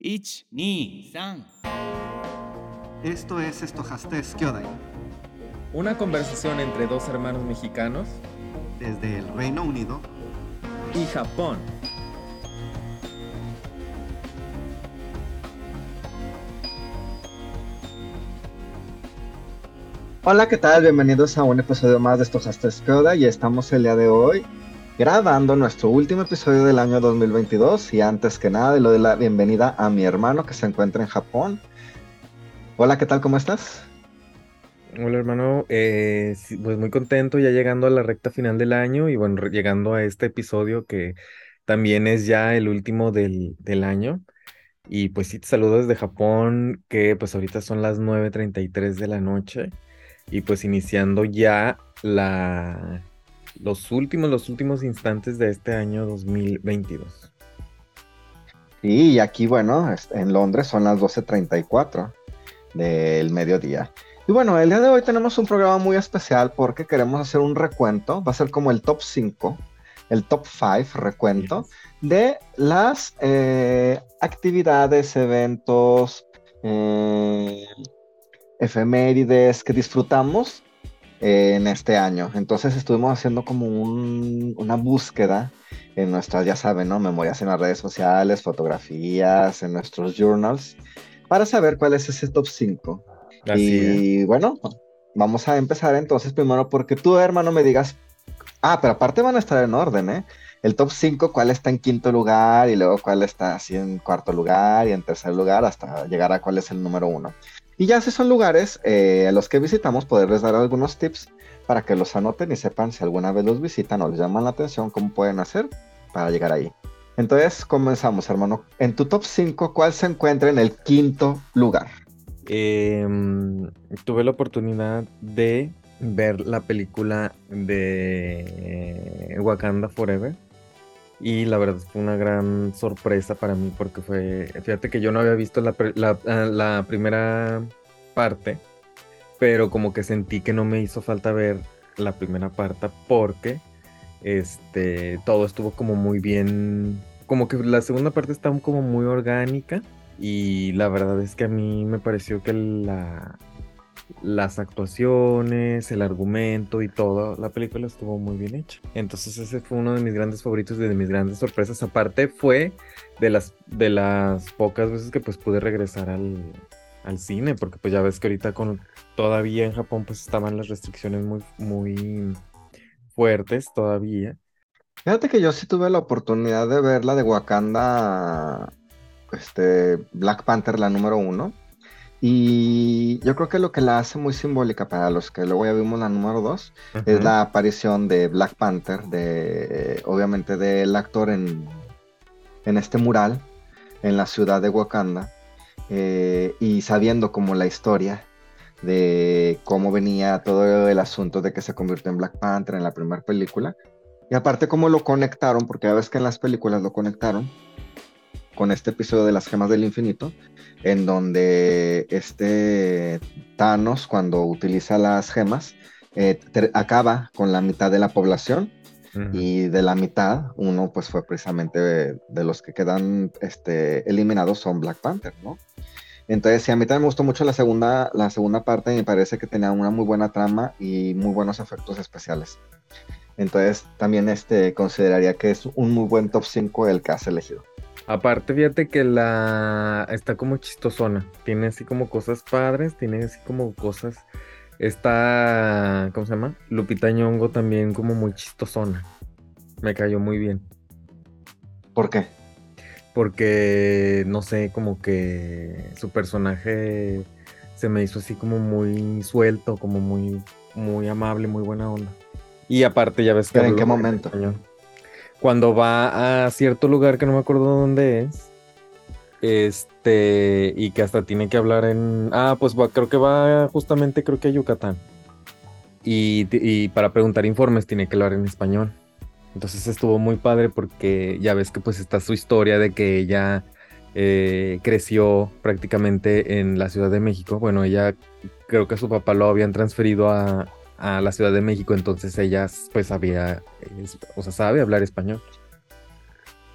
1、2、3. Esto es Estojastes Kyodai, Una conversación entre dos hermanos mexicanos desde el Reino Unido. y Japón. Hola, ¿qué tal? Bienvenidos a un episodio más de Estojastes Kyodai y estamos el día de hoy grabando nuestro último episodio del año 2022 y antes que nada le doy la bienvenida a mi hermano que se encuentra en Japón. Hola, ¿qué tal? ¿Cómo estás? Hola hermano, Eh, pues muy contento ya llegando a la recta final del año y bueno, llegando a este episodio que también es ya el último del, del año. Y pues sí, te saludo desde Japón, que pues ahorita son las 9.33 de la noche y pues iniciando ya la, los últimos, los últimos instantes de este año 2022. Y aquí, bueno, en Londres son las 12.34 del mediodía. Y bueno, el día de hoy tenemos un programa muy especial porque queremos hacer un recuento, va a ser como el top 5, el top 5 recuento de las eh, actividades, eventos, eh, efemérides que disfrutamos eh, en este año. Entonces estuvimos haciendo como un- una búsqueda en nuestras, ya saben, ¿no? Memorias en las redes sociales, fotografías, en nuestros journals, para saber cuál es ese top 5. Así es. Y bueno, vamos a empezar entonces primero porque tú, hermano, me digas, ah, pero aparte van a estar en orden, ¿eh? El top 5, cuál está en quinto lugar y luego cuál está así en cuarto lugar y en tercer lugar hasta llegar a cuál es el número uno. Y ya si son lugares eh, a los que visitamos, poderles dar algunos tips para que los anoten y sepan si alguna vez los visitan o les llaman la atención, cómo pueden hacer para llegar ahí. Entonces, comenzamos, hermano. En tu top 5, ¿cuál se encuentra en el quinto lugar? Em, tuve la oportunidad de ver la película de Wakanda Forever y la verdad fue una gran sorpresa para mí porque fue, fíjate que yo no había visto la, la- ah, la primera parte, pero como que sentí que no me hizo falta ver la primera parte porque este, todo estuvo como muy bien, como que la segunda parte está como muy orgánica. Y la verdad es que a mí me pareció que la, las actuaciones, el argumento y todo, la película estuvo muy bien hecha. Entonces ese fue uno de mis grandes favoritos y de mis grandes sorpresas. Aparte fue de las, de las pocas veces que pues pude regresar al, al cine, porque pues ya ves que ahorita con todavía en Japón pues estaban las restricciones muy, muy fuertes todavía. Fíjate que yo sí tuve la oportunidad de ver la de Wakanda, este, Black Panther, la número uno. Y yo creo que lo que la hace muy simbólica para los que luego ya vimos la número dos es Ujú. la aparición de Black Panther, de obviamente del actor en, en este mural en la ciudad de Wakanda, eh, y sabiendo como la historia de cómo venía todo el asunto de que se convirtió en Black Panther en la primera película, y aparte cómo lo conectaron, porque ya ves que en las películas lo conectaron con este episodio de las gemas del infinito, en donde este Thanos, cuando utiliza las gemas, eh, acaba con la mitad de la población Ujú. y de la mitad, uno pues fue precisamente de, de los que quedan este, eliminados son Black Panther, ¿no? Entonces, sí, a mí también me gustó mucho la segunda, la segunda parte y me parece que tenía una muy buena trama y muy buenos efectos especiales. Entonces, también este, consideraría que es un muy buen top 5 el que has elegido. Aparte, fíjate que la está como chistosona. Tiene así como cosas padres, tiene así como cosas. Está, ¿cómo se llama? Lupita Nyong'o también como muy chistosona. Me cayó muy bien. ¿Por qué? Porque, no sé, como que su personaje se me hizo así como muy suelto, como muy, muy amable, muy buena onda. Y aparte, ya ves que ¿Pero en qué momento? español. Cuando va a cierto lugar que no me acuerdo dónde es. Este, y que hasta tiene que hablar en. Ah, pues va, creo que va justamente, creo que a Yucatán. Y, para preguntar informes tiene que hablar en español. Entonces estuvo muy padre porque ya ves que pues está su historia de que ella eh, creció prácticamente en la Ciudad de México. Bueno, ella creo que su papá lo habían transferido a, a la Ciudad de México, entonces ella pues sabía, o sea, sabe hablar español.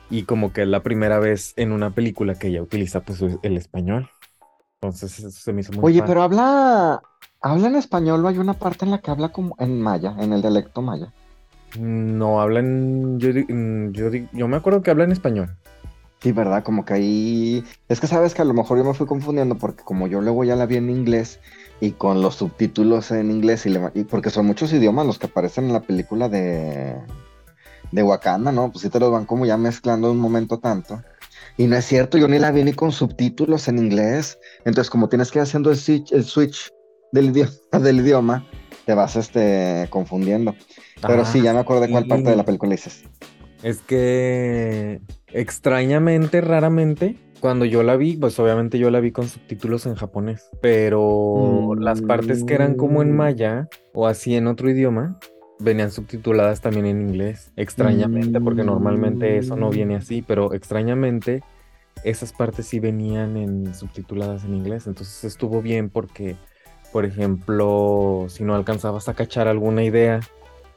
Y como que es la primera vez en una película que ella utiliza pues el español. Entonces eso se me hizo muy Oye, padre. pero habla, habla en español o hay una parte en la que habla como en maya, en el dialecto maya. No hablan, yo, mm, yo, yo me acuerdo que habla en español. Sí, ¿verdad? Como que ahí... Es que sabes que a lo mejor yo me fui confundiendo porque como yo luego ya la vi en inglés y con los subtítulos en inglés y, le- y porque son muchos idiomas los que aparecen en la película de, de Wakanda, ¿no? Pues sí te los van como ya mezclando un momento tanto. Y no es cierto, yo ni la vi ni con subtítulos en inglés. Entonces como tienes que ir haciendo el switch, el switch del idioma, del idioma, te vas este, confundiendo. Pero sí, ya me acuerdo de cuál parte de la sí. película dices. Es que extrañamente, raramente, cuando yo la vi, pues obviamente yo la vi con subtítulos en japonés, pero las partes que eran como en Mm. maya o así en otro idioma, venían subtituladas también en inglés, extrañamente, porque normalmente eso no viene así, pero extrañamente esas partes sí venían en subtituladas en inglés, entonces estuvo bien porque, por ejemplo, si no alcanzabas a cachar alguna idea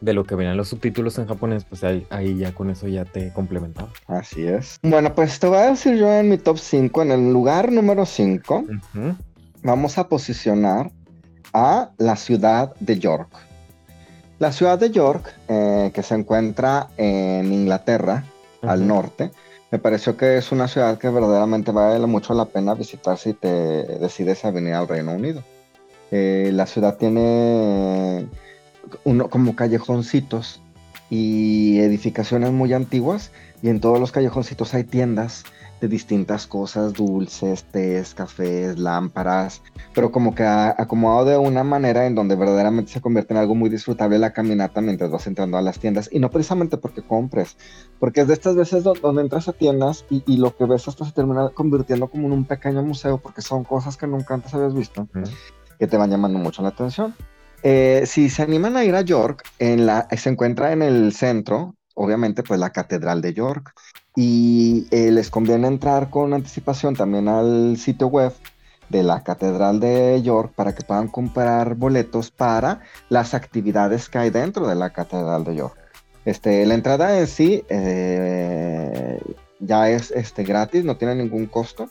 de lo que venían los subtítulos en japonés, pues ahí, ahí ya con eso ya te complementaba. Así es. Bueno, pues te voy a decir yo en mi top 5, en el lugar número 5, Ujú. vamos a posicionar a la ciudad de York. La ciudad de York, eh, que se encuentra en Inglaterra, al norte, me pareció que es una ciudad que verdaderamente vale mucho la pena visitar si te decides a venir al Reino Unido. Eh, la ciudad tiene uno, como callejoncitos y edificaciones muy antiguas y en todos los callejoncitos hay tiendas de distintas cosas, dulces, tés, cafés, lámparas, pero como que acomodado de una manera en donde verdaderamente se convierte en algo muy disfrutable la caminata mientras vas entrando a las tiendas y no precisamente porque compres, porque es de estas veces do- donde entras a tiendas y, y lo que ves hasta se termina convirtiendo como en un pequeño museo porque son cosas que nunca antes habías visto Ujú. que te van llamando mucho la atención. Eh, si se animan a ir a York, en la, se encuentra en el centro, obviamente, pues la Catedral de York. Y eh, les conviene entrar con anticipación también al sitio web de la Catedral de York para que puedan comprar boletos para las actividades que hay dentro de la Catedral de York. Este, la entrada en sí eh, ya es este, gratis, no tiene ningún costo.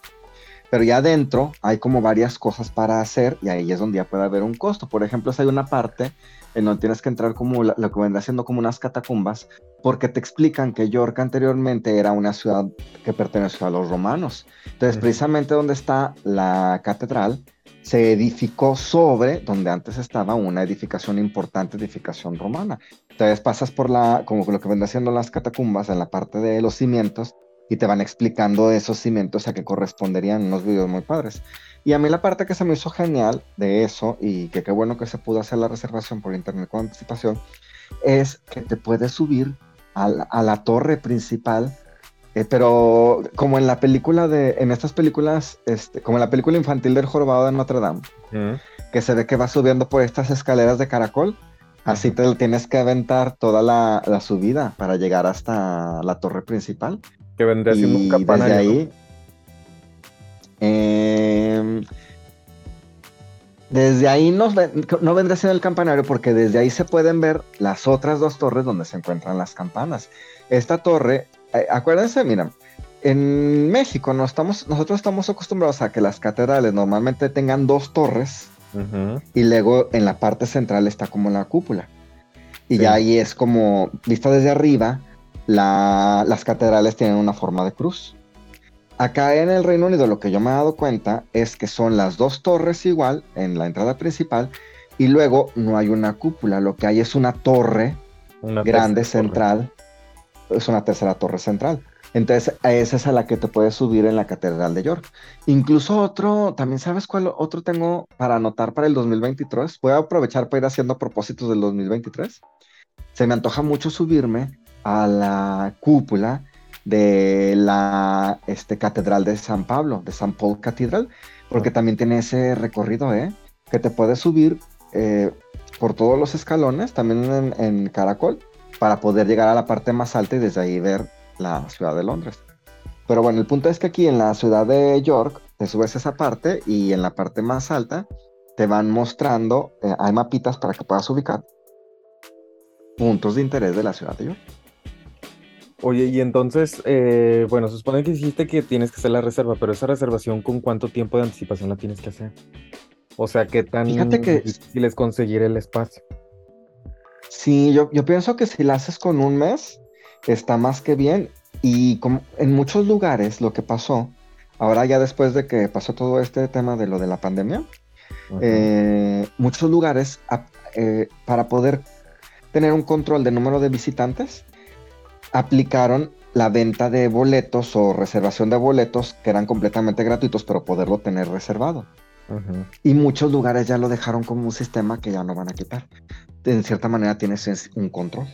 Pero ya adentro hay como varias cosas para hacer y ahí es donde ya puede haber un costo. Por ejemplo, si hay una parte en donde tienes que entrar como la- lo que vendrá siendo como unas catacumbas, porque te explican que York anteriormente era una ciudad que perteneció a los romanos. Entonces, precisamente donde está la catedral, se edificó sobre donde antes estaba una edificación importante, edificación romana. Entonces pasas por la, como lo que vendrá siendo las catacumbas en la parte de los cimientos y te van explicando esos cimientos a qué corresponderían unos videos muy padres. Y a mí la parte que se me hizo genial de eso y que qué bueno que se pudo hacer la reservación por internet con anticipación es que te puedes subir a la, a la torre principal, eh, pero como en la película de, en estas películas, este, como en la película infantil del jorobado de Notre Dame, que se ve que va subiendo por estas escaleras de caracol. Así te tienes que aventar toda la, la subida para llegar hasta la torre principal. Que vendría siendo un campanario. desde ¿no? ahí. em, desde ahí ven- no vendría siendo el campanario porque desde ahí se pueden ver las otras dos torres donde se encuentran las campanas. Esta torre, eh, acuérdense, mira, en México no estamos, nosotros estamos acostumbrados a que las catedrales normalmente tengan dos torres y luego en la parte central está como la cúpula. Y Sí. ya ahí es como, vista desde arriba, la- las catedrales tienen una forma de cruz. Acá en el Reino Unido lo que yo me he dado cuenta es que son las dos torres igual en la entrada principal y luego no hay una cúpula, lo que hay es una torre Una grande torre. central, es una tercera torre central. Entonces, esa es a la que te puedes subir en la Catedral de York. Incluso otro, también sabes cuál otro tengo para anotar para el 2023. Voy a aprovechar para ir haciendo propósitos del 2023. Se me antoja mucho subirme a la cúpula de la este, Catedral de San Pablo, de San Paul Cathedral, porque también tiene ese recorrido, ¿eh? Que te puedes subir eh, por todos los escalones, también en, en caracol, para poder llegar a la parte más alta y desde ahí ver la ciudad de Londres. Pero bueno, el punto es que aquí en la ciudad de York te subes a esa parte y en la parte más alta te van mostrando, eh, hay mapitas para que puedas ubicar puntos de interés de la ciudad de York. Oye, y entonces, eh, bueno, se supone que dijiste que tienes que hacer la reserva, pero esa reservación, ¿con cuánto tiempo de anticipación la tienes que hacer? O sea, ¿qué tan Fíjate que- difícil es conseguir el espacio? Sí, yo, yo pienso que si la haces con un mes, está más que bien. Y como en muchos lugares lo que pasó, ahora ya después de que pasó todo este tema de lo de la pandemia, eh, muchos lugares eh, para poder tener un control de número de visitantes, aplicaron la venta de boletos o reservación de boletos que eran completamente gratuitos, pero poderlo tener reservado. Y muchos lugares ya lo dejaron como un sistema que ya no van a quitar. En cierta manera tienes es- un control.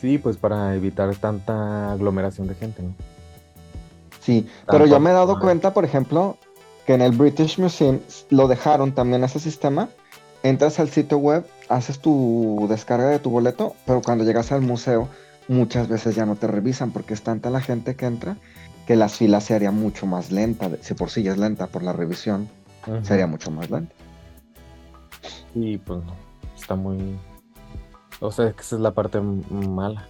Sí, pues para evitar tanta aglomeración de gente, ¿no? Sí, pero yo me he dado cuenta, por ejemplo, que en el British Museum lo dejaron también ese sistema. Entras al sitio web, haces tu descarga de tu boleto, pero cuando llegas al museo muchas veces ya no te revisan porque es tanta la gente que entra que las filas se haría mucho más lenta. Si por sí ya es lenta por la revisión, Ujú. sería mucho más lenta. Sí, pues no, está muy... O sea, que esa es la parte mala.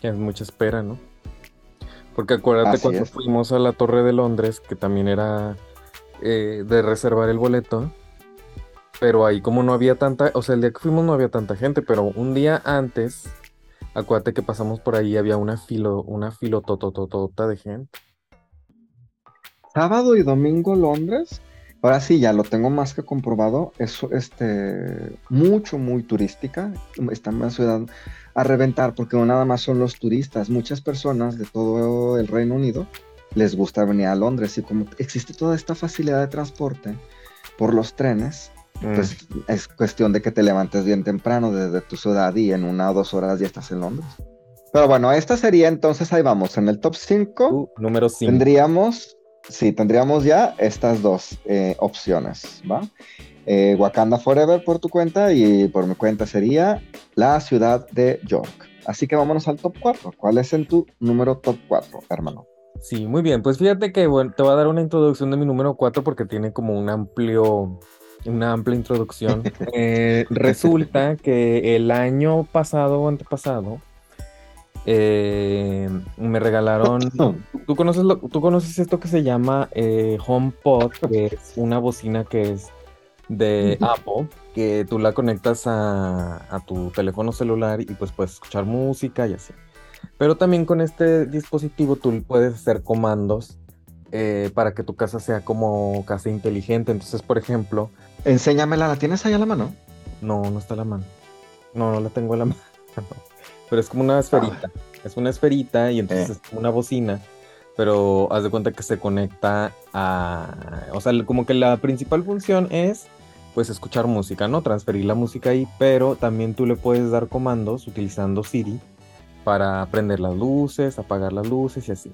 Que es mucha espera, ¿no? Porque acuérdate Así cuando es. fuimos a la Torre de Londres, que también era eh, de reservar el boleto, pero ahí como no había tanta, o sea, el día que fuimos no había tanta gente, pero un día antes, acuérdate que pasamos por ahí, había una filo, una filotototota de gente. Sábado y domingo Londres, ahora sí ya lo tengo más que comprobado, es este mucho muy turística, está en una ciudad a reventar porque no nada más son los turistas, muchas personas de todo el Reino Unido les gusta venir a Londres. Y como existe toda esta facilidad de transporte por los trenes, pues es cuestión de que te levantes bien temprano desde tu ciudad y en una o dos horas ya estás en Londres. Pero bueno, esta sería entonces, ahí vamos, en el top 5. Uh, número 5. Tendríamos, sí, tendríamos ya estas dos eh, opciones, ¿va? Eh, Wakanda Forever por tu cuenta y por mi cuenta sería la ciudad de York. Así que vámonos al top 4. ¿Cuál es en tu número top 4, hermano? Sí, muy bien. Pues fíjate que bueno, te voy a dar una introducción de mi número 4 porque tiene como un amplio, una amplia introducción. Eh, resulta que el año pasado o antepasado eh, me regalaron. ¿Tú conoces, lo- ¿Tú conoces esto que se llama eh, HomePod? Que es una bocina que es de Apple, que tú la conectas a, a tu teléfono celular y pues puedes escuchar música y así. Pero también con este dispositivo tú puedes hacer comandos eh, para que tu casa sea como casa inteligente. Entonces, por ejemplo, Enséñamela, ¿la tienes ahí a la mano? no, no está a la mano. No, no la tengo a la mano. Pero es como una esferita. Es una esferita y entonces Eh. es como una bocina. Pero haz de cuenta que se conecta a... O sea, como que la principal función es pues escuchar música, ¿no? Transferir la música ahí, pero también tú le puedes dar comandos utilizando Siri para prender las luces, apagar las luces y así.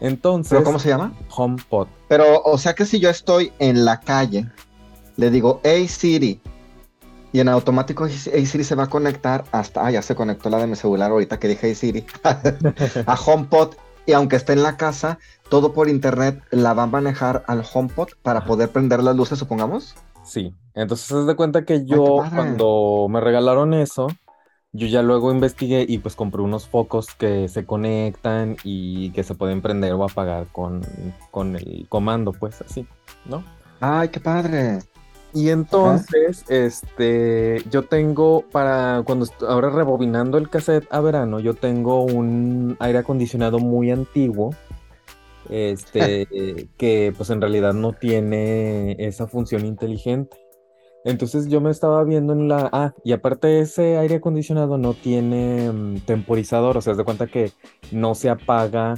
Entonces, ¿Pero cómo se llama? HomePod. Pero, o sea que si yo estoy en la calle, le digo, hey Siri, y en automático hey Siri se va a conectar hasta, ah, ya se conectó la de mi celular ahorita que dije hey Siri, a HomePod, y aunque esté en la casa, todo por internet la va a manejar al HomePod para poder prender las luces, supongamos. Sí, entonces haz de cuenta que yo cuando me regalaron eso, yo ya luego investigué y pues compré unos focos que se conectan y que se pueden prender o apagar con, con el comando, pues así, ¿no? Ay, qué padre. Y entonces, este, yo tengo para cuando ahora rebobinando el cassette a verano, yo tengo un aire acondicionado muy antiguo, este, que pues en realidad no tiene esa función inteligente. Entonces yo me estaba viendo en la, ah, y aparte ese aire acondicionado no tiene mm, temporizador, o sea, haz de cuenta que no se apaga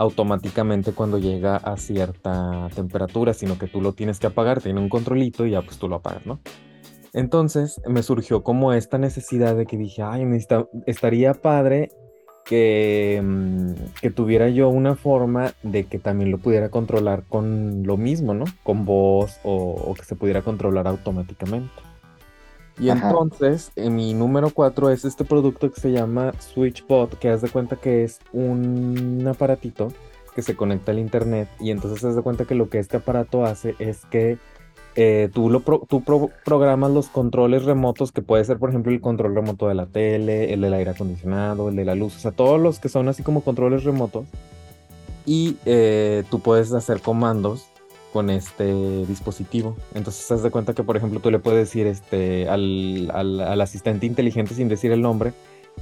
automáticamente cuando llega a cierta temperatura, sino que tú lo tienes que apagar, tiene un controlito y ya pues tú lo apagas, ¿no? Entonces me surgió como esta necesidad de que dije, ay, estaría padre que, mm, que tuviera yo una forma de que también lo pudiera controlar con lo mismo, ¿no? Con voz o, o que se pudiera controlar automáticamente. Y Ajá. entonces, en mi número 4 es este producto que se llama SwitchBot, que haz de cuenta que es un aparatito que se conecta al internet y entonces haz de cuenta que lo que este aparato hace es que eh, tú, lo pro- tú pro- programas los controles remotos, que puede ser, por ejemplo, el control remoto de la tele, el del aire acondicionado, el de la luz, o sea, todos los que son así como controles remotos. Y eh, tú puedes hacer comandos con este dispositivo. Entonces, haz de cuenta que, por ejemplo, tú le puedes decir este, al, al- al asistente inteligente sin decir el nombre,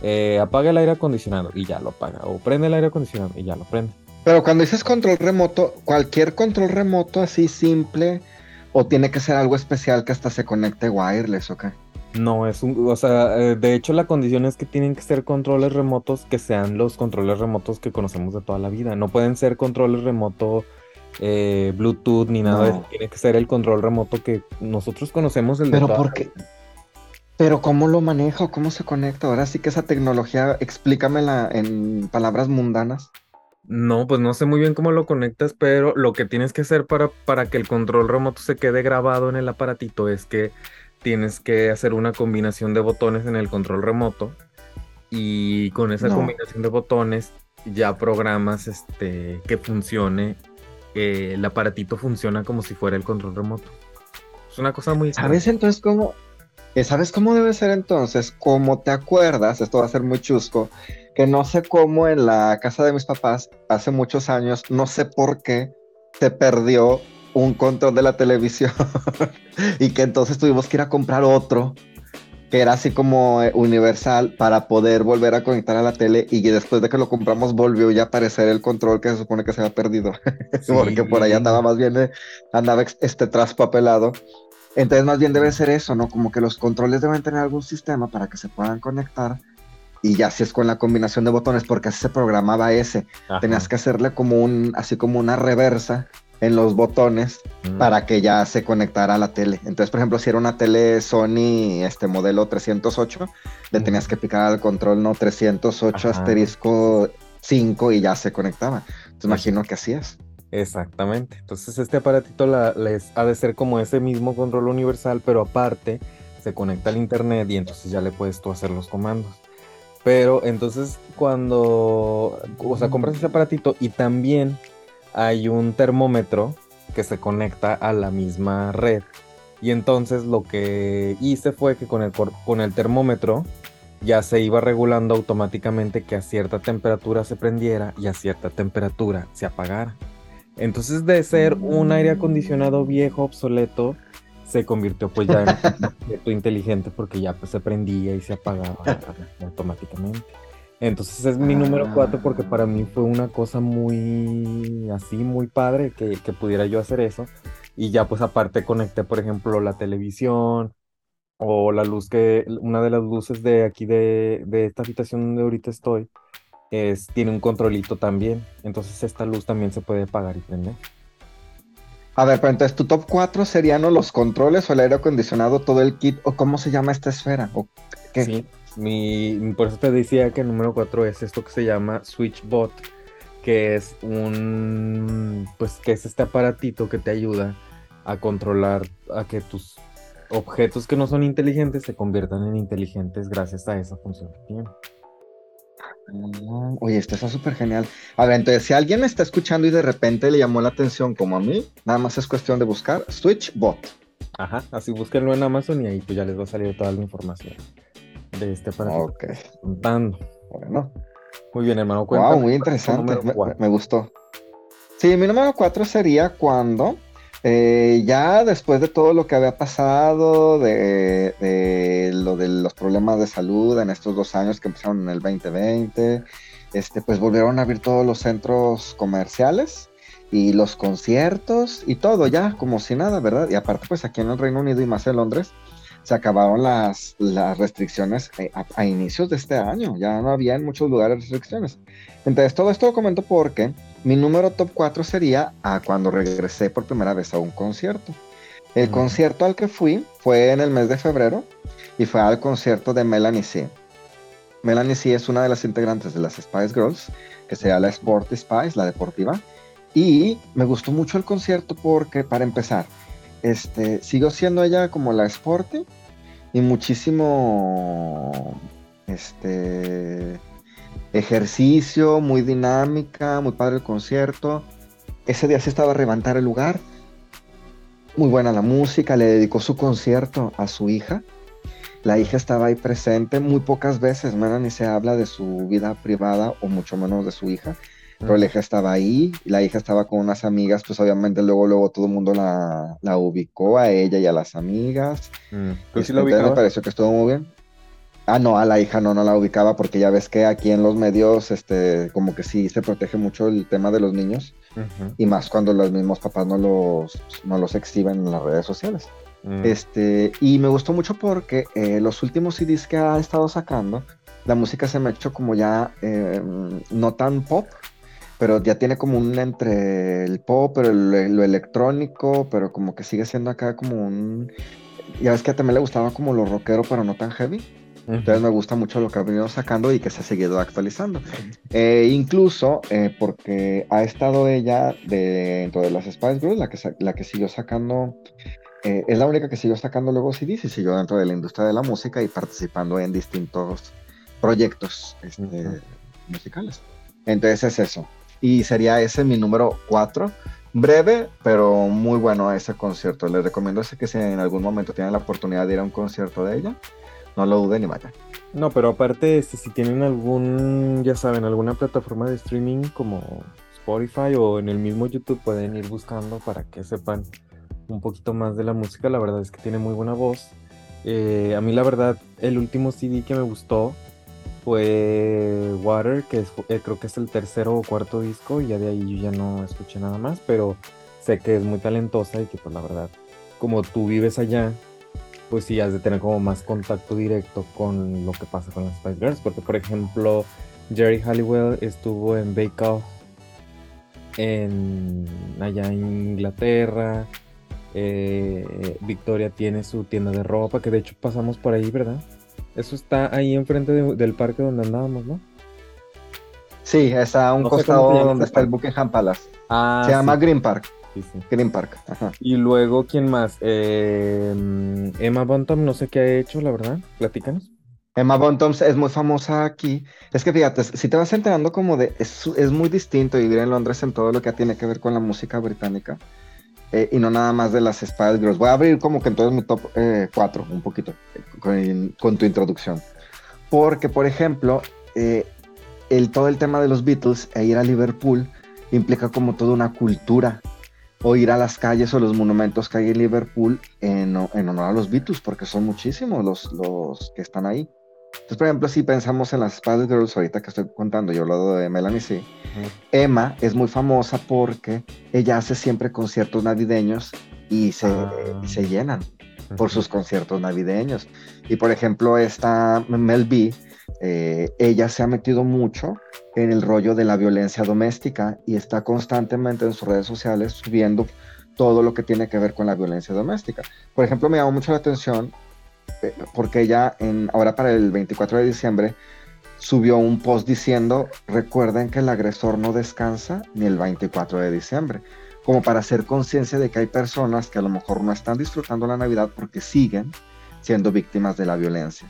eh, apaga el aire acondicionado y ya lo apaga. O prende el aire acondicionado y ya lo prende. Pero cuando dices control remoto, cualquier control remoto así simple, o tiene que ser algo especial que hasta se conecte wireless, ¿ok? No, es un, o sea, eh, de hecho la condición es que tienen que ser controles remotos que sean los controles remotos que conocemos de toda la vida. No pueden ser controles remoto eh, Bluetooth ni nada de eso. No. Tiene que ser el control remoto que nosotros conocemos el Pero toda ¿por la qué? vida. Pero ¿cómo lo manejo? ¿Cómo se conecta? Ahora sí que esa tecnología, explícamela en palabras mundanas. No, pues no sé muy bien cómo lo conectas, pero lo que tienes que hacer para, para que el control remoto se quede grabado en el aparatito es que tienes que hacer una combinación de botones en el control remoto y con esa No. combinación de botones ya programas este que funcione, eh, el aparatito funciona como si fuera el control remoto. Es una cosa muy ¿Sabes entonces cómo? eh, ¿Sabes cómo debe ser entonces? Como te acuerdas, esto va a ser muy chusco, que no sé cómo en la casa de mis papás hace muchos años, no sé por qué, se perdió un control de la televisión y que entonces tuvimos que ir a comprar otro que era así como eh, universal para poder volver a conectar a la tele y que después de que lo compramos volvió ya a aparecer el control que se supone que se había perdido porque por allá andaba más bien, eh, andaba este traspapelado. Entonces más bien debe ser eso, ¿no? Como que los controles deben tener algún sistema para que se puedan conectar y ya si es con la combinación de botones, porque así se programaba ese. Ajá. Tenías que hacerle como un, así como una reversa en los botones Mm. para que ya se conectara a la tele. Entonces, por ejemplo, si era una tele Sony, este modelo 308, le tenías que picar al control, ¿no? 308 Ajá. asterisco 5 y ya se conectaba. Entonces, imagino que así es. Exactamente. Entonces este aparatito la- les ha de ser como ese mismo control universal, pero aparte se conecta al internet y entonces ya le puedes tú hacer los comandos. Pero entonces cuando, o sea, compras ese aparatito y también hay un termómetro que se conecta a la misma red. Y entonces lo que hice fue que con el, con el termómetro ya se iba regulando automáticamente que a cierta temperatura se prendiera y a cierta temperatura se apagara. Entonces de ser un aire acondicionado viejo, obsoleto, se convirtió pues ya en un objeto inteligente porque ya pues se prendía y se apagaba automáticamente. Entonces es mi número 4 porque para mí fue una cosa muy así, muy padre que, que pudiera yo hacer eso. Y ya pues aparte conecté por ejemplo la televisión o la luz que, una de las luces de aquí de, de esta habitación donde ahorita estoy, es, tiene un controlito también. Entonces esta luz también se puede apagar y prender. A ver, pero entonces tu top 4 serían ¿no? los controles o el aire acondicionado, todo el kit, o cómo se llama esta esfera. ¿O qué? Sí, mi, por eso te decía que el número 4 es esto que se llama SwitchBot, que es un, pues que es este aparatito que te ayuda a controlar a que tus objetos que no son inteligentes se conviertan en inteligentes gracias a esa función que tiene. Ah, Oye, esto está súper genial. A ver, entonces, si alguien me está escuchando y de repente le llamó la atención como a mí, nada más es cuestión de buscar SwitchBot. Ajá, así búsquenlo en Amazon y ahí pues ya les va a salir toda la información de este aparatito Ok, contando. bueno. Muy bien, hermano, Wow, cuéntame muy es tu interesante. Me, cuatro. me gustó. Sí, mi número 4 sería cuando eh, ya después de todo lo que había pasado, de, de lo de los problemas de salud en estos dos años que empezaron en el 2020, este, pues volvieron a abrir todos los centros comerciales y los conciertos y todo ya como si nada, ¿verdad? Y aparte pues aquí en el Reino Unido y más en Londres se acabaron las, las restricciones eh, a, a inicios de este año, ya no había en muchos lugares restricciones. Entonces todo esto lo comento porque mi número top 4 sería a cuando regresé por primera vez a un concierto. El concierto al que fui fue en el mes de febrero y fue al concierto de Melanie C. Melanie C es una de las integrantes de las Spice Girls, que sería la Sporty Spice, la deportiva. Y me gustó mucho el concierto porque, para empezar, este, siguió siendo ella como la Sporty y muchísimo este, ejercicio, muy dinámica, muy padre el concierto. Ese día sí estaba a levantar el lugar. muy buena la música, le dedicó su concierto a su hija. La hija estaba ahí presente muy pocas veces, ni se habla de su vida privada o mucho menos de su hija, pero la hija estaba ahí, la hija estaba con unas amigas, pues obviamente luego, luego todo el mundo la, la ubicó a ella y a las amigas. Mm. ¿Tú sí entonces me pareció que estuvo muy bien. Ah, no, a la hija no, no la ubicaba porque ya ves que aquí en los medios, este, como que sí se protege mucho el tema de los niños y más cuando los mismos papás no los, no los exhiben en las redes sociales. Mm. Este, y me gustó mucho porque eh, los últimos CDs que ha estado sacando, la música se me ha hecho como ya eh, no tan pop, pero ya tiene como un entre el pop, pero lo electrónico, pero como que sigue siendo acá como un... Ya ves que también le gustaba como lo rockero, pero no tan heavy. Entonces me gusta mucho lo que ha venido sacando y que se ha seguido actualizando. Eh, incluso eh, porque ha estado ella dentro de las Spice Girls, la que, la que siguió sacando, eh, es la única que siguió sacando luego CDs y siguió dentro de la industria de la música y participando en distintos proyectos este, musicales. Entonces es eso. Y sería ese mi número 4 breve, pero muy bueno ese concierto. Les recomiendo ese que si en algún momento tienen la oportunidad de ir a un concierto de ella, no lo duden ni vaya. No, pero aparte, este, si tienen algún, ya saben, alguna plataforma de streaming como Spotify o en el mismo YouTube, pueden ir buscando para que sepan un poquito más de la música. La verdad es que tiene muy buena voz. Eh, a mí, la verdad, el último CD que me gustó fue Water, que eh, creo que es el tercero o cuarto disco, y ya de ahí yo ya no escuché nada más, pero sé que es muy talentosa y que, pues, la verdad, como tú vives allá, pues sí has de tener como más contacto directo con lo que pasa con las Spice Girls. Porque, por ejemplo, Jerry Halliwell estuvo en Bake Off en, allá en Inglaterra. Eh, Victoria tiene su tienda de ropa, que de hecho pasamos por ahí, ¿verdad? Eso está ahí enfrente del parque donde andábamos, ¿no? Sí, está a un costado donde está el Buckingham Palace. Ah, se llama Green Park. Green Park. Y luego, ¿quién más? Eh, Emma Bonton, no sé qué ha hecho, la verdad. Platícanos. Emma Bonton es muy famosa aquí. Es que fíjate, si te vas enterando como de... Es, muy distinto vivir en Londres en todo lo que tiene que ver con la música británica. Eh, y no nada más de las Spice Girls. Voy a abrir como que entonces mi top 4, eh, un poquito, con, tu introducción. Porque, por ejemplo, el, todo el tema de los Beatles e ir a Liverpool implica como toda una cultura o ir a las calles o los monumentos que hay en Liverpool en, honor a los Beatles, porque son muchísimos los, los que están ahí. Entonces, por ejemplo, si pensamos en las Spice Girls, ahorita que estoy contando, yo he hablado de Melanie C. Emma es muy famosa porque ella hace siempre conciertos navideños y se, se llenan por sus conciertos navideños. Y por ejemplo, esta Mel B eh, ella se ha metido mucho en el rollo de la violencia doméstica y está constantemente en sus redes sociales subiendo todo lo que tiene que ver con la violencia doméstica. Por ejemplo, me llamó mucho la atención porque ella en, ahora para el 24 de diciembre subió un post diciendo, recuerden que el agresor no descansa ni el 24 de diciembre, como para hacer conciencia de que hay personas que a lo mejor no están disfrutando la Navidad porque siguen siendo víctimas de la violencia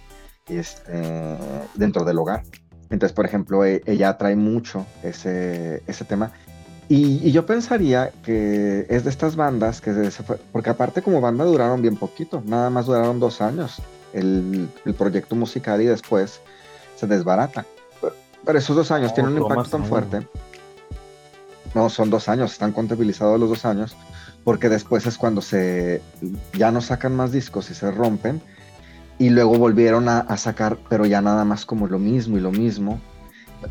este, dentro del hogar. Entonces, por ejemplo, e, ella trae mucho ese, ese tema. Y, yo pensaría que es de estas bandas que se fue, porque aparte como banda duraron bien poquito, nada más duraron dos años el, el proyecto musical y después se desbarata. Pero, esos dos años tienen un impacto tan fuerte. No, son dos años, están contabilizados los dos años, porque después es cuando se ya no sacan más discos y se rompen y luego volvieron a, sacar, pero ya nada más como lo mismo y lo mismo.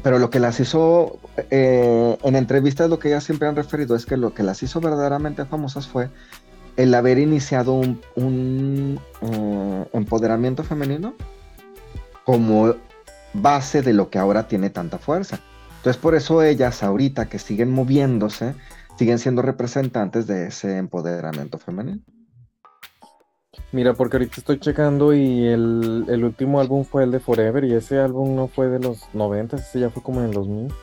Pero lo que las hizo, eh, en entrevistas lo que ellas siempre han referido es que lo que las hizo verdaderamente famosas fue el haber iniciado un, uh, empoderamiento femenino como base de lo que ahora tiene tanta fuerza. Entonces por eso ellas ahorita que siguen moviéndose, siguen siendo representantes de ese empoderamiento femenino. Mira, porque ahorita estoy checando y el, último álbum fue el de Forever y ese álbum no fue de los 90, ese ya fue como en el 2000.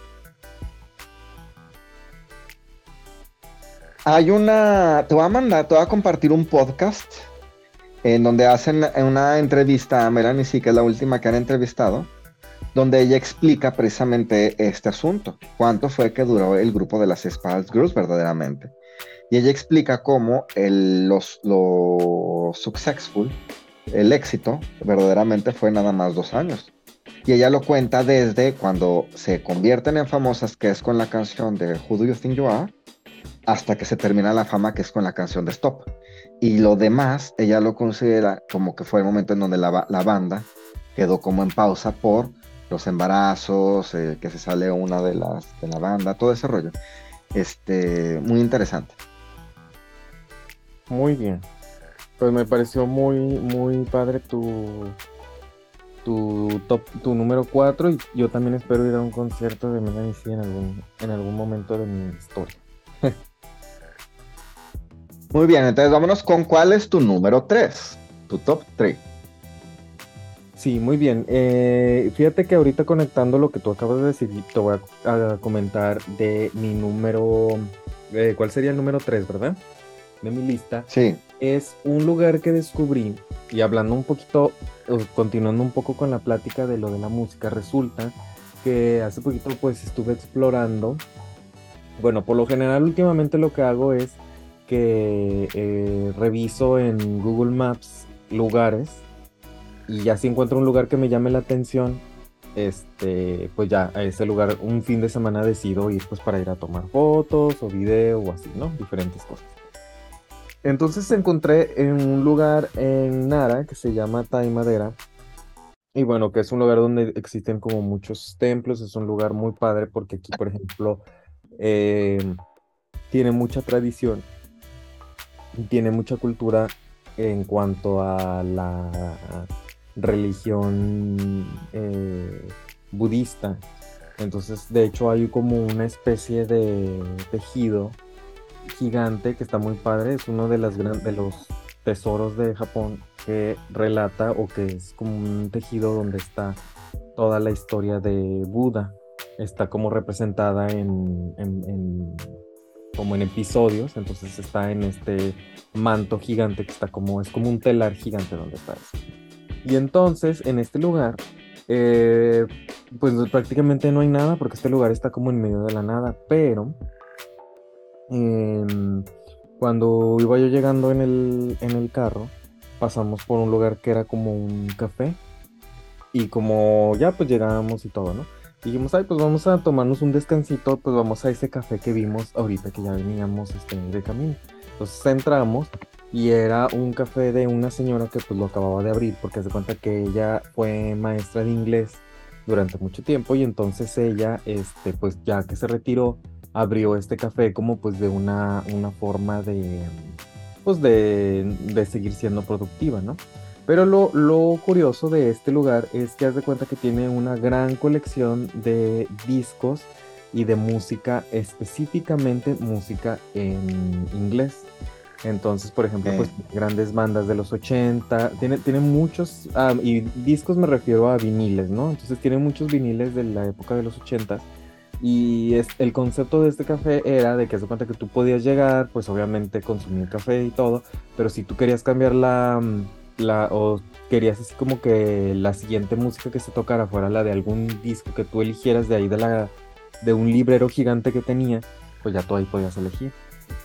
Hay una, te voy a mandar, te voy a compartir un podcast en donde hacen una entrevista a Melanie sí, que es la última que han entrevistado, donde ella explica precisamente este asunto, cuánto fue que duró el grupo de las Spice Girls verdaderamente. Y ella explica cómo el, los, lo successful, el éxito, verdaderamente fue nada más dos años. Y ella lo cuenta desde cuando se convierten en famosas, que es con la canción de Who Do You Think You Are, hasta que se termina la fama, que es con la canción de Stop. Y lo demás, ella lo considera como que fue el momento en donde la, la banda quedó como en pausa por los embarazos, eh, que se sale una de las de la banda, todo ese rollo. Este, muy interesante. Muy bien. Pues me pareció muy, muy padre tu, tu top, tu número 4 y yo también espero ir a un concierto de Melanie en algún, en algún momento de mi historia. Muy bien, entonces vámonos con cuál es tu número 3, tu top 3. Sí, muy bien. Eh, fíjate que ahorita conectando lo que tú acabas de decir, te voy a, a comentar de mi número, eh, ¿cuál sería el número 3, verdad? De mi lista. Sí. Es un lugar que descubrí y hablando un poquito, continuando un poco con la plática de lo de la música, resulta que hace poquito pues estuve explorando. Bueno, por lo general últimamente lo que hago es que eh, reviso en Google Maps lugares y ya si encuentro un lugar que me llame la atención, este, pues ya a ese lugar un fin de semana decido ir pues para ir a tomar fotos o video o así, ¿no? Diferentes cosas. Entonces encontré en un lugar en Nara que se llama Taimadera. Y bueno, que es un lugar donde existen como muchos templos, es un lugar muy padre porque aquí, por ejemplo, eh, tiene mucha tradición, tiene mucha cultura en cuanto a la religión eh, budista. Entonces, de hecho, hay como una especie de tejido gigante que está muy padre. Es uno de, las de los tesoros de Japón que relata o que es como un tejido donde está toda la historia de Buda. Está como representada en, como en episodios, entonces está en este manto gigante que está como, es como un telar gigante donde está eso. Y entonces, en este lugar, eh, pues prácticamente no hay nada porque este lugar está como en medio de la nada, pero em, cuando iba yo llegando en el, en el carro, pasamos por un lugar que era como un café y como ya pues llegábamos y todo, ¿no? dijimos, ay, pues vamos a tomarnos un descansito, pues vamos a ese café que vimos ahorita que ya veníamos este, de camino. Entonces entramos y era un café de una señora que pues lo acababa de abrir porque se cuenta que ella fue maestra de inglés durante mucho tiempo y entonces ella este pues ya que se retiró abrió este café como pues de una, una forma de pues de, de seguir siendo productiva, ¿no? Pero lo, lo, curioso de este lugar es que haz de cuenta que tiene una gran colección de discos y de música, específicamente música en inglés. Entonces, por ejemplo, pues grandes bandas de los 80, tiene, tiene muchos, ah, y discos me refiero a viniles, ¿no? Entonces tiene muchos viniles de la época de los 80 y es, el concepto de este café era de que se cuenta que tú podías llegar, pues obviamente consumir café y todo, pero si tú querías cambiar la, la, o querías así como que la siguiente música que se tocara fuera la de algún disco que tú eligieras de ahí de la, de un librero gigante que tenía, pues ya tú ahí podías elegir.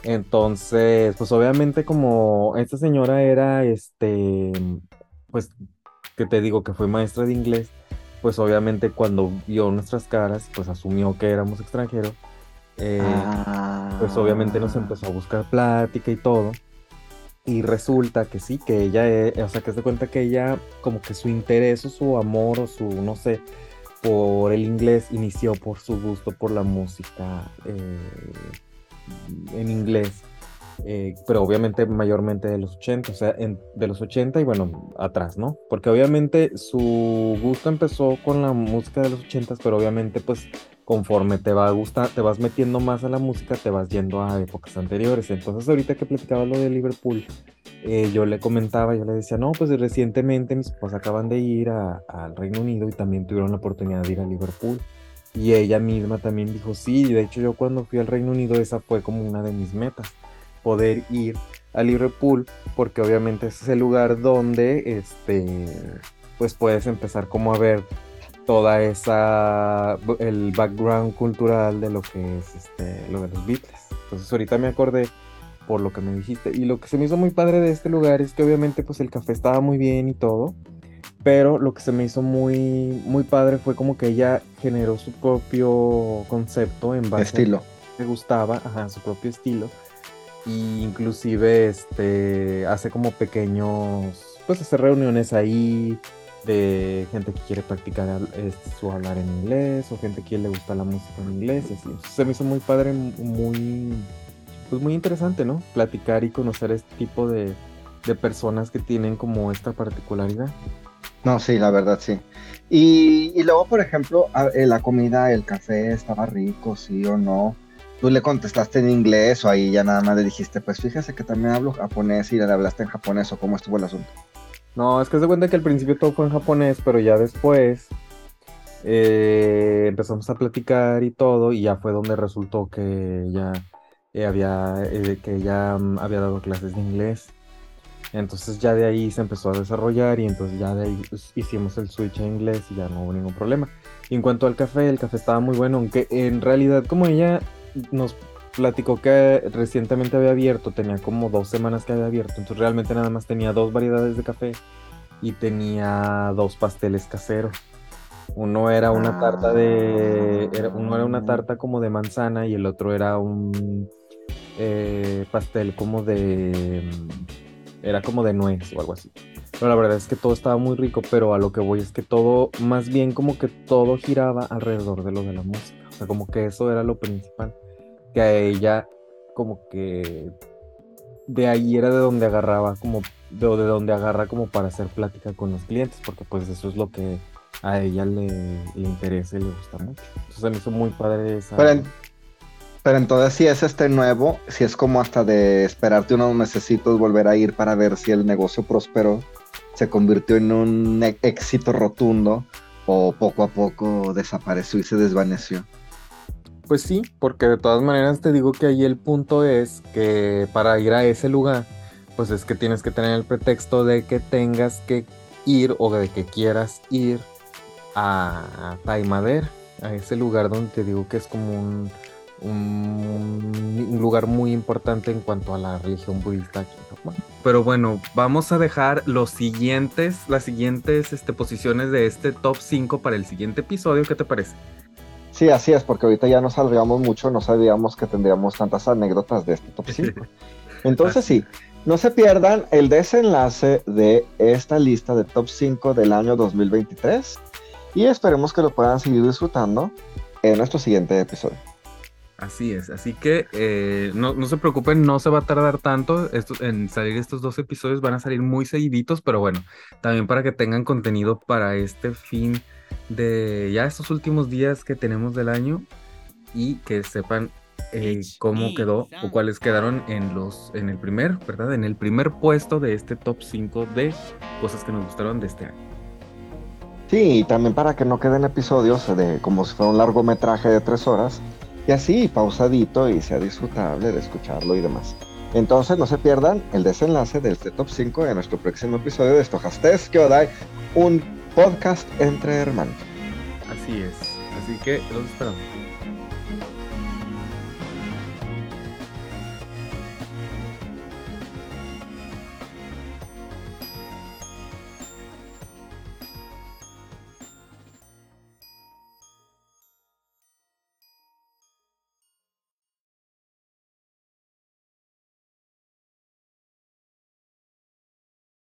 Entonces, pues obviamente como esta señora era, este, pues, que te digo que fue maestra de inglés, pues obviamente cuando vio nuestras caras, pues asumió que éramos extranjeros, eh, pues obviamente nos empezó a buscar plática y todo. Y resulta que sí, que ella, e, o sea, que se cuenta que ella, como que su interés o su amor o su, no sé, por el inglés inició por su gusto por la música. Eh, en inglés, eh, pero obviamente mayormente de los 80, o sea, de los 80 y bueno, atrás, ¿no? Porque obviamente su gusto empezó con la música de los 80, pero obviamente pues conforme te va a gustar, te vas metiendo más a la música, te vas yendo a épocas anteriores. Entonces ahorita que platicaba lo de Liverpool, eh, yo le comentaba, yo le decía, no, pues recientemente mis papás acaban de ir al Reino Unido y también tuvieron la oportunidad de ir a Liverpool. Y ella misma también dijo, sí, de hecho yo cuando fui al Reino Unido esa fue como una de mis metas, poder ir a Liverpool, porque obviamente ese es el lugar donde, este, pues puedes empezar como a ver toda esa, el background cultural de lo que es, este, lo de los Beatles. Entonces ahorita me acordé por lo que me dijiste. Y lo que se me hizo muy padre de este lugar es que obviamente pues el café estaba muy bien y todo, pero lo que se me hizo muy, muy padre fue como que ella generó su propio concepto en base Estilo. a lo que le gustaba, ajá, su propio estilo. Y inclusive este hace como pequeños, pues hace reuniones ahí de gente que quiere practicar este, su hablar en inglés o gente que le gusta la música en inglés y así. Se me hizo muy padre, muy, pues muy interesante, ¿no? Platicar y conocer este tipo de, de personas que tienen como esta particularidad. No, sí, la verdad sí. Y, luego, por ejemplo, eh, la comida, el café estaba rico, sí o no. Tú le contestaste en inglés o ahí ya nada más le dijiste, pues fíjese que también hablo japonés y le hablaste en japonés o cómo estuvo el asunto. No, es que se cuenta que al principio todo fue en japonés, pero ya después eh, empezamos a platicar y todo, y ya fue donde resultó que ya eh, había, eh, que ya mm, había dado clases de inglés. Entonces ya de ahí se empezó a desarrollar y entonces ya de ahí hicimos el switch a inglés y ya no hubo ningún problema. Y en cuanto al café, el café estaba muy bueno, aunque en realidad como ella nos platicó que recientemente había abierto, tenía como dos semanas que había abierto, entonces realmente nada más tenía dos variedades de café y tenía dos pasteles caseros. Uno era una tarta de, era- uno era una tarta como de manzana y el otro era un eh, pastel como de, era como de nuez o algo así. Pero la verdad es que todo estaba muy rico, pero a lo que voy es que todo, más bien como que todo giraba alrededor de lo de la música. O sea, como que eso era lo principal. Que a ella, como que de ahí era de donde agarraba como, de, de donde agarra como para hacer plática con los clientes, porque pues eso es lo que a ella le, interesa y le gusta mucho. Entonces me hizo muy padre esa. Pero, pero entonces si es este nuevo, si es como hasta de esperarte unos mesecitos volver a ir para ver si el negocio prosperó, se convirtió en un e- éxito rotundo o poco a poco desapareció y se desvaneció. Pues sí, porque de todas maneras te digo que ahí el punto es que para ir a ese lugar, pues es que tienes que tener el pretexto de que tengas que ir o de que quieras ir a Taimader, a ese lugar donde te digo que es como un, un, un lugar muy importante en cuanto a la religión budista aquí en Japón. Pero bueno, vamos a dejar los siguientes, las siguientes este, posiciones de este top 5 para el siguiente episodio. ¿Qué te parece? Sí, así es, porque ahorita ya nos salgamos mucho, no sabíamos que tendríamos tantas anécdotas de este top 5. Entonces sí, no se pierdan el desenlace de esta lista de top 5 del año 2023 y esperemos que lo puedan seguir disfrutando en nuestro siguiente episodio. Así es, así que eh, no, no se preocupen, no se va a tardar tanto en salir estos dos episodios, van a salir muy seguiditos, pero bueno, también para que tengan contenido para este fin de ya estos últimos días que tenemos del año y que sepan eh, cómo quedó o cuáles quedaron en los en el primer, ¿verdad? En el primer puesto de este top 5 de cosas que nos gustaron de este año. Sí, y también para que no queden episodios de como si fuera un largometraje de tres horas y así pausadito y sea disfrutable de escucharlo y demás. Entonces no se pierdan el desenlace de este top 5 en nuestro próximo episodio de Stochastes Kyodai, un podcast entre hermanos. Así es, así que los esperamos.